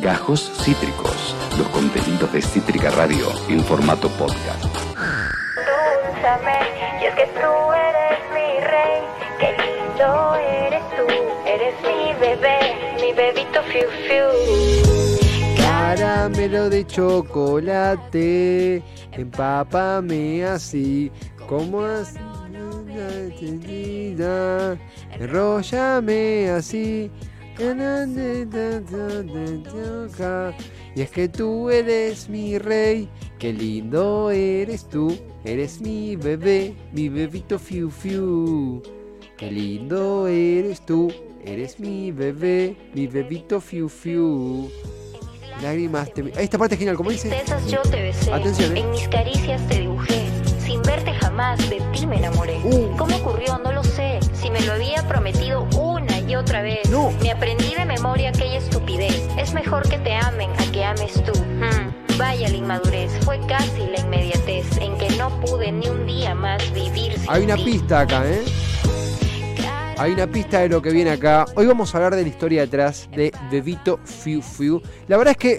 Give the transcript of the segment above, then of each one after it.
Gajos Cítricos, los contenidos de Cítrica Radio en formato podcast. y es que tú eres mi rey, qué lindo eres tú, eres mi bebé, mi bebito fiu fiu. Caramelo de chocolate, empápame así, como así, enrollame así. Y es que tú eres mi rey, qué lindo eres tú, eres mi bebé, mi bebito fiu fiu. Qué lindo eres tú, eres mi bebé, mi bebito fiu fiu. Lágrimas te... Esta parte es genial, como dice. yo te besé. Atención, ¿eh? En mis caricias te dibujé. Sin verte jamás de ti me enamoré. Uh. ¿Cómo ocurrió? No lo sé. Si me lo había prometido una y otra vez. No. Me aprendí de memoria aquella estupidez. Es mejor que te amen a que ames tú. Hmm. Vaya la inmadurez. Fue casi la inmediatez en que no pude ni un día más vivir sin Hay una ti. pista acá, ¿eh? Hay una pista de lo que viene acá. Hoy vamos a hablar de la historia detrás de Bebito Fiu Fiu. La verdad es que,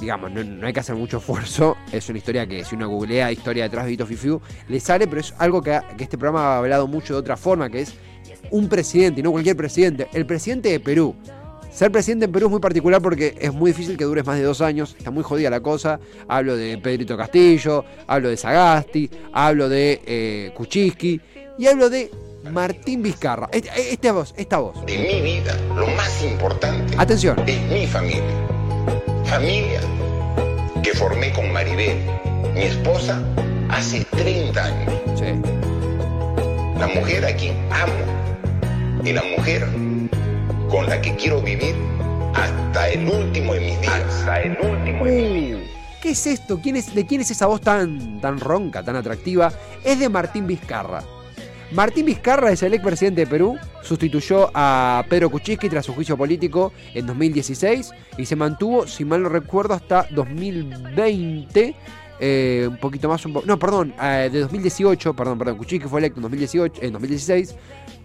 digamos, no, no hay que hacer mucho esfuerzo. Es una historia que si uno googlea historia detrás de Bebito Fiu Fiu, le sale, pero es algo que, que este programa ha hablado mucho de otra forma, que es un presidente, y no cualquier presidente. El presidente de Perú. Ser presidente en Perú es muy particular porque es muy difícil que dures más de dos años, está muy jodida la cosa. Hablo de Pedrito Castillo, hablo de Sagasti, hablo de eh, Kuczynski y hablo de Martín Vizcarra. Este- Esta voz, esta voz. de mi vida, lo más importante Atención. es mi familia. Familia que formé con Maribel, mi esposa, hace 30 años. Sí. La mujer a quien amo y la mujer con la que quiero vivir hasta el último de mis días. Hasta el último de mis días. ¿Qué es esto? ¿Quién es, ¿De quién es esa voz tan, tan ronca, tan atractiva? Es de Martín Vizcarra. Martín Vizcarra es el expresidente de Perú, sustituyó a Pedro Kuczynski tras su juicio político en 2016 y se mantuvo, si mal no recuerdo, hasta 2020. eh, un poquito más, un po- no, perdón, eh, de 2018, perdón, perdón, Kuczynski fue electo en 2018, en 2016,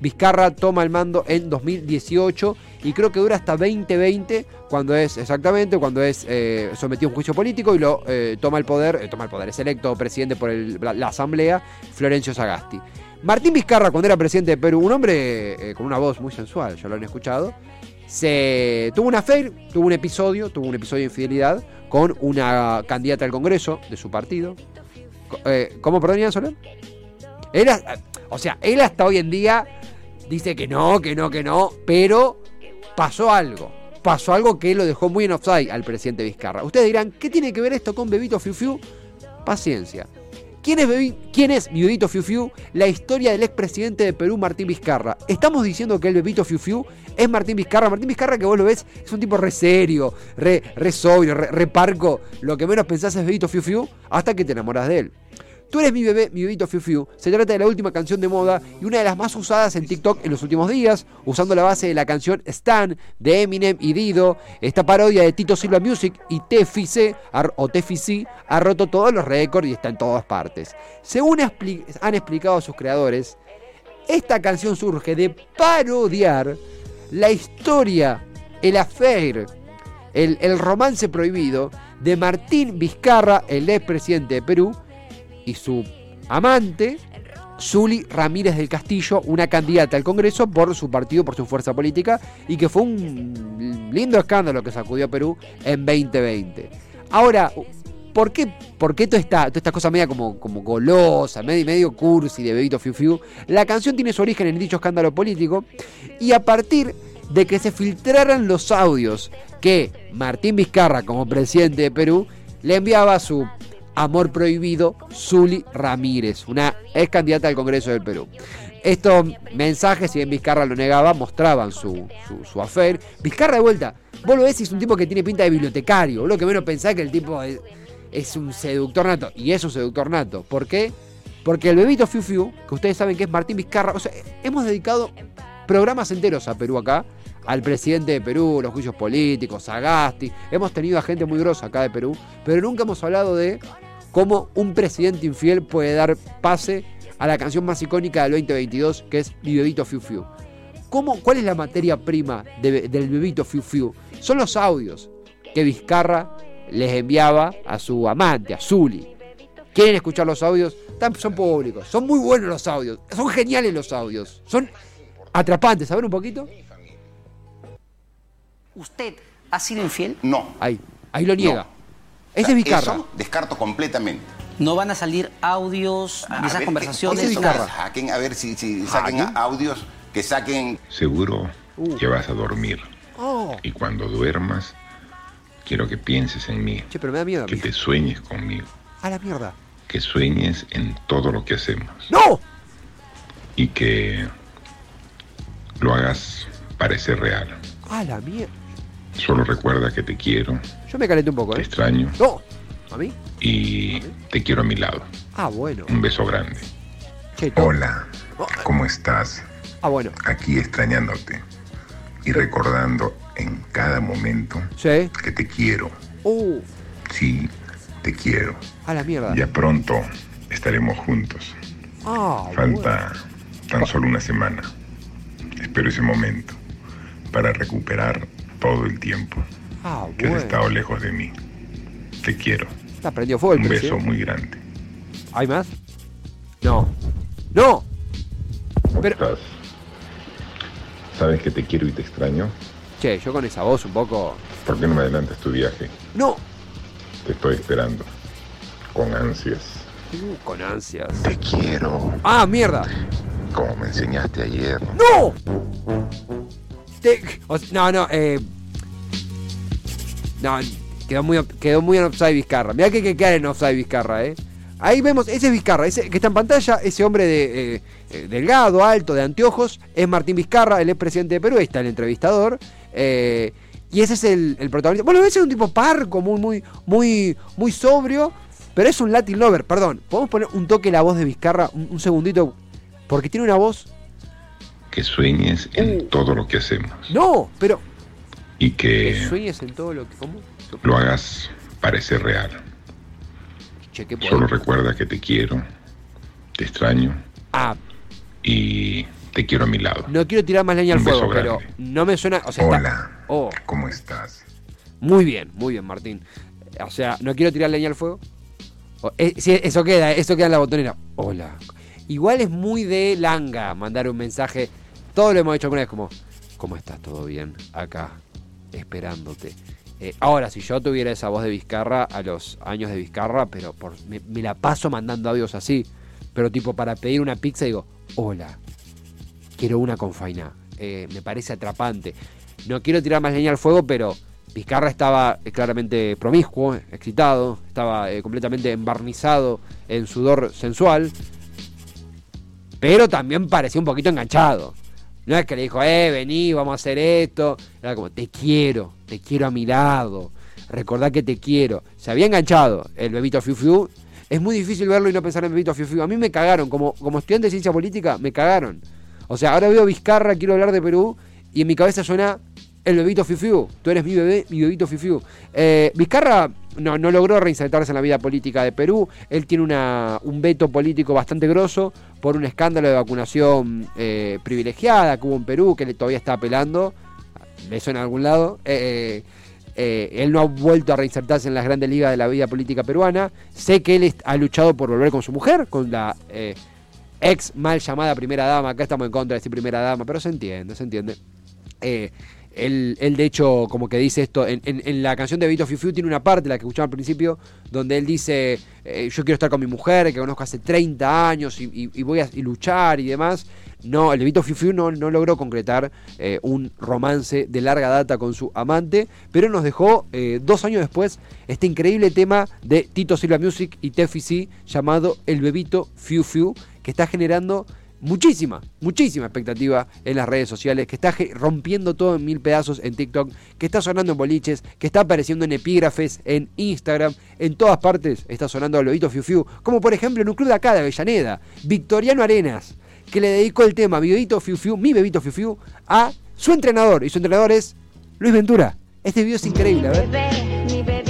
Vizcarra toma el mando en 2018 y creo que dura hasta 2020 cuando es exactamente cuando es eh, sometido a un juicio político y lo toma el poder, toma el poder, es electo presidente por la, la asamblea Florencio Sagasti. Martín Vizcarra cuando era presidente de Perú, un hombre eh, con una voz muy sensual, ya lo han escuchado, se tuvo una affair, tuvo un episodio, tuvo un episodio de infidelidad con una candidata al Congreso de su partido. Eh, ¿Cómo, perdón, Ian Soler? Él, o sea, él hasta hoy en día dice que no, que no, que no, pero pasó algo. Pasó algo que lo dejó muy en offside al presidente Vizcarra. Ustedes dirán, ¿qué tiene que ver esto con Bebito Fiu Fiu? Paciencia. ¿Quién es, Bebi- ¿Quién es Bebito Fiu Fiu? La historia del expresidente de Perú, Martín Vizcarra. ¿Estamos diciendo que el Bebito Fiu Fiu es Martín Vizcarra? Martín Vizcarra, que vos lo ves, es un tipo re serio, re, re sobrio, re, re parco. Lo que menos pensás es Bebito Fiu Fiu hasta que te enamoras de él. Tú eres mi bebé, mi bebito Fiu Fiu. Se trata de la última canción de moda y una de las más usadas en TikTok en los últimos días, usando la base de la canción Stan de Eminem y Dido. Esta parodia de Tito Silva Music y TFC o TFC ha roto todos los récords y está en todas partes. Según han explicado sus creadores, esta canción surge de parodiar la historia, el affair, el, el romance prohibido de Martín Vizcarra, el expresidente de Perú, y su amante, Zuli Ramírez del Castillo, una candidata al Congreso por su partido, por su fuerza política, y que fue un lindo escándalo que sacudió a Perú en 2020. Ahora, ¿por qué, por qué toda esta, toda esta cosa media como, como golosa, medio, medio cursi de Bebito Fiu Fiu? La canción tiene su origen en dicho escándalo político, y a partir de que se filtraran los audios que Martín Vizcarra, como presidente de Perú, le enviaba a su amor prohibido Zuli Ramírez, una ex candidata al Congreso del Perú. Estos mensajes, si bien Vizcarra lo negaba, mostraban su, su, su affair. Vizcarra de vuelta, vos lo ves y es un tipo que tiene pinta de bibliotecario. Lo que menos pensás que el tipo es, un seductor nato. Y es un seductor nato. ¿Por qué? Porque el bebito Fiu Fiu, que ustedes saben que es Martín Vizcarra, hemos dedicado programas enteros a Perú acá, al presidente de Perú, los juicios políticos, Sagasti. Hemos tenido a gente muy grosa acá de Perú, pero nunca hemos hablado de cómo un presidente infiel puede dar pase a la canción más icónica del 2022, que es Mi Bebito Fiu Fiu. ¿Cómo, ¿Cuál es la materia prima de- del Bebito Fiu Fiu? Son los audios. que Vizcarra les enviaba a su amante, a Zuli. ¿Quieren escuchar los audios? Son públicos, son muy buenos los audios, son geniales los audios, son atrapantes. A ver un poquito. ¿Usted ha sido infiel? No. Ahí, ahí lo niega. No. Ese es O sea, Vizcarra. Eso descarto completamente. ¿No van a salir audios A de esas ver, conversaciones? es a ver si, si saquen audios, que saquen Seguro Uh. que vas a dormir. Oh, Y cuando duermas, quiero que pienses en mí, che, pero me da miedo a que mí. te sueñes conmigo, A la mierda. que sueñes en todo lo que hacemos ¡No! y que lo hagas parecer real. A la mierda. Solo recuerda que te quiero, Yo me calenté un poco, te ¿eh? extraño No. ¿A mí? y te quiero a mi lado. Ah, bueno. Un beso grande. Che, no. Hola, ¿cómo estás? Ah, bueno. Aquí extrañándote y recordando en cada momento Sí. que te quiero. Uh, Sí, te quiero. a la mierda. Ya pronto estaremos juntos. Ah, bueno. Falta tan solo una semana. Espero ese momento para recuperar todo el tiempo Ah, que has estado lejos de mí. Te quiero. Está prendido fuego el Un beso muy grande. ¿Hay más? No. ¡No! ¿Cómo Pero- estás? ¿Sabes que te quiero y te extraño? Che, yo con esa voz un poco. ¿Por qué no me adelantas tu viaje? ¡No! Te estoy esperando. Con ansias. Uh, con ansias. Te quiero. ¡Ah, mierda! Como me enseñaste ayer. ¡No! Te- o sea, no, no, eh. No, quedó muy, quedó muy en offside Vizcarra. Mirá que hay que quedar en offside Vizcarra, eh. Ahí vemos, ese es Vizcarra, ese que está en pantalla, ese hombre de, eh, delgado, alto, de anteojos, es Martín Vizcarra, el expresidente de Perú, ahí está el entrevistador. y ese es el, el protagonista. Bueno, ese es un tipo parco, muy, muy, muy, muy sobrio, pero es un Latin lover, perdón. ¿Podemos poner un toque la voz de Vizcarra? Un, un segundito, porque tiene una voz. Que sueñes en Uh. todo lo que hacemos. No, pero. Y Que que sueñes en todo lo que. ¿Cómo? lo hagas parecer real. Che, qué Solo recuerda que te quiero, te extraño Ah, y te quiero a mi lado. no quiero tirar más leña al fuego, pero grande. no me suena. O sea, está- Hola, Oh, ¿cómo estás? muy bien, muy bien, Martín. O sea, no quiero tirar leña al fuego. Eh, eso queda, eso queda en la botonera. Hola. Igual es muy de langa mandar un mensaje. Todo lo hemos hecho alguna vez como, ¿cómo estás? ¿Todo bien? Acá, esperándote. Eh, ahora, si yo tuviera esa voz de Vizcarra a los años de Vizcarra, pero por, me, la paso mandando audios así. Pero tipo, para pedir una pizza digo, hola, quiero una con faina. Eh, me parece atrapante. No quiero tirar más leña al fuego, pero Vizcarra estaba eh, claramente promiscuo, excitado, estaba completamente embarnizado en sudor sensual, pero también parecía un poquito enganchado. No es que le dijo, eh, vení, vamos a hacer esto. Era como, te quiero, te quiero a mi lado. Recordá que te quiero. Se había enganchado el bebito Fiu Fiu. Es muy difícil verlo y no pensar en bebito Fiu Fiu. A mí me cagaron, como, como estudiante de ciencia política, me cagaron. O sea, ahora veo Vizcarra, quiero hablar de Perú, y en mi cabeza suena el bebito Fiu Fiu. Tú eres mi bebé, mi bebito Fiu Fiu. Eh, Vizcarra no, logró reinsertarse en la vida política de Perú. Él tiene un veto político bastante grosso por un escándalo de vacunación eh, privilegiada que hubo en Perú, que le todavía está apelando. ¿Le suena a algún lado? Eh, él no ha vuelto a reinsertarse en las grandes ligas de la vida política peruana. Sé que él ha luchado por volver con su mujer, con la ex mal llamada primera dama. Acá estamos en contra de decir primera dama, pero se entiende, se entiende. Él, él, de hecho, como que dice esto, en, en- en la canción de Vito Fiu Fiu tiene una parte, la que escuchamos al principio, donde él dice, eh, yo quiero estar con mi mujer, que conozco hace 30 años y, voy a luchar y demás. No, el de Fiu Fiu no, no logró concretar eh, un romance de larga data con su amante, pero nos dejó eh, dos años después este increíble tema de Tito Silva Music y Tefi C llamado El Bebito Fiu Fiu, que está generando muchísima, muchísima expectativa en las redes sociales, que está rompiendo todo en mil pedazos en TikTok, que está sonando en boliches, que está apareciendo en epígrafes, en Instagram, en todas partes está sonando el bebito Fiu Fiu, como por ejemplo en un club de acá de Avellaneda, Victoriano Arenas, que le dedicó el tema Bebito Fiu Fiu, mi bebito Fiu Fiu, a su entrenador, y su entrenador es Luis Ventura. Este video es increíble, a ver. Mi de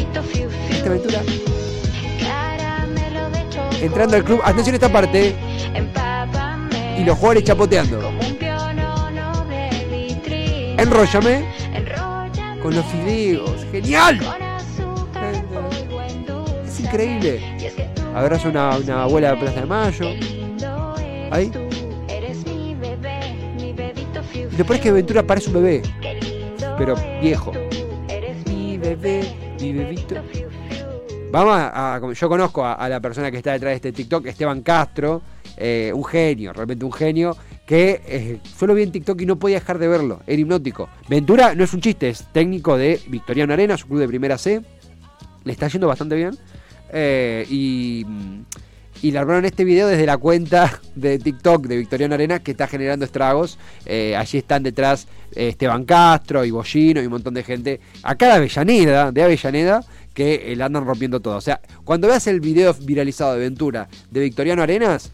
chocolate. Entrando al club, atención a esta parte. Y los jugadores chapoteando. Enróllame, con los fideos. ¡Genial! Es increíble. Abrazo una, una abuela de Plaza de Mayo. Ahí. Y lo peor que Ventura parece un bebé, pero viejo. Mi bebé, mi bebito. Vamos a, a- yo conozco a la persona que está detrás de este TikTok, Esteban Castro, eh, un genio, realmente un genio, que eh, solo vi en TikTok y no podía dejar de verlo, era hipnótico. Ventura no es un chiste, es técnico de Victoriano Arena, su club de primera C, le está yendo bastante bien. eh, y, y largaron este video desde la cuenta de TikTok de Victoriano Arena que está generando estragos. Eh, allí están detrás eh, Esteban Castro y Bollino y un montón de gente. Acá de Avellaneda, de Avellaneda, que eh, la andan rompiendo todo. O sea, cuando veas el video viralizado de Ventura de Victoriano Arenas,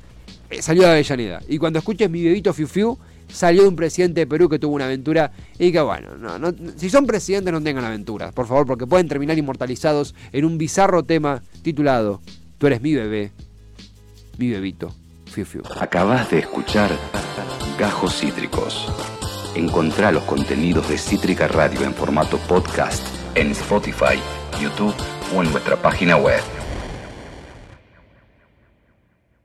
salió de Avellaneda. Y cuando escuches mi bebito Fiu Fiu, salió de un presidente de Perú que tuvo una aventura. Y que bueno, no, no- si son presidentes no tengan aventuras, por favor, porque pueden terminar inmortalizados en un bizarro tema titulado Tú eres mi bebé, mi bebito Fiu Fiu. Acabas de escuchar Gajos Cítricos. Encontrá los contenidos de Cítrica Radio en formato podcast en Spotify, YouTube o en nuestra página web.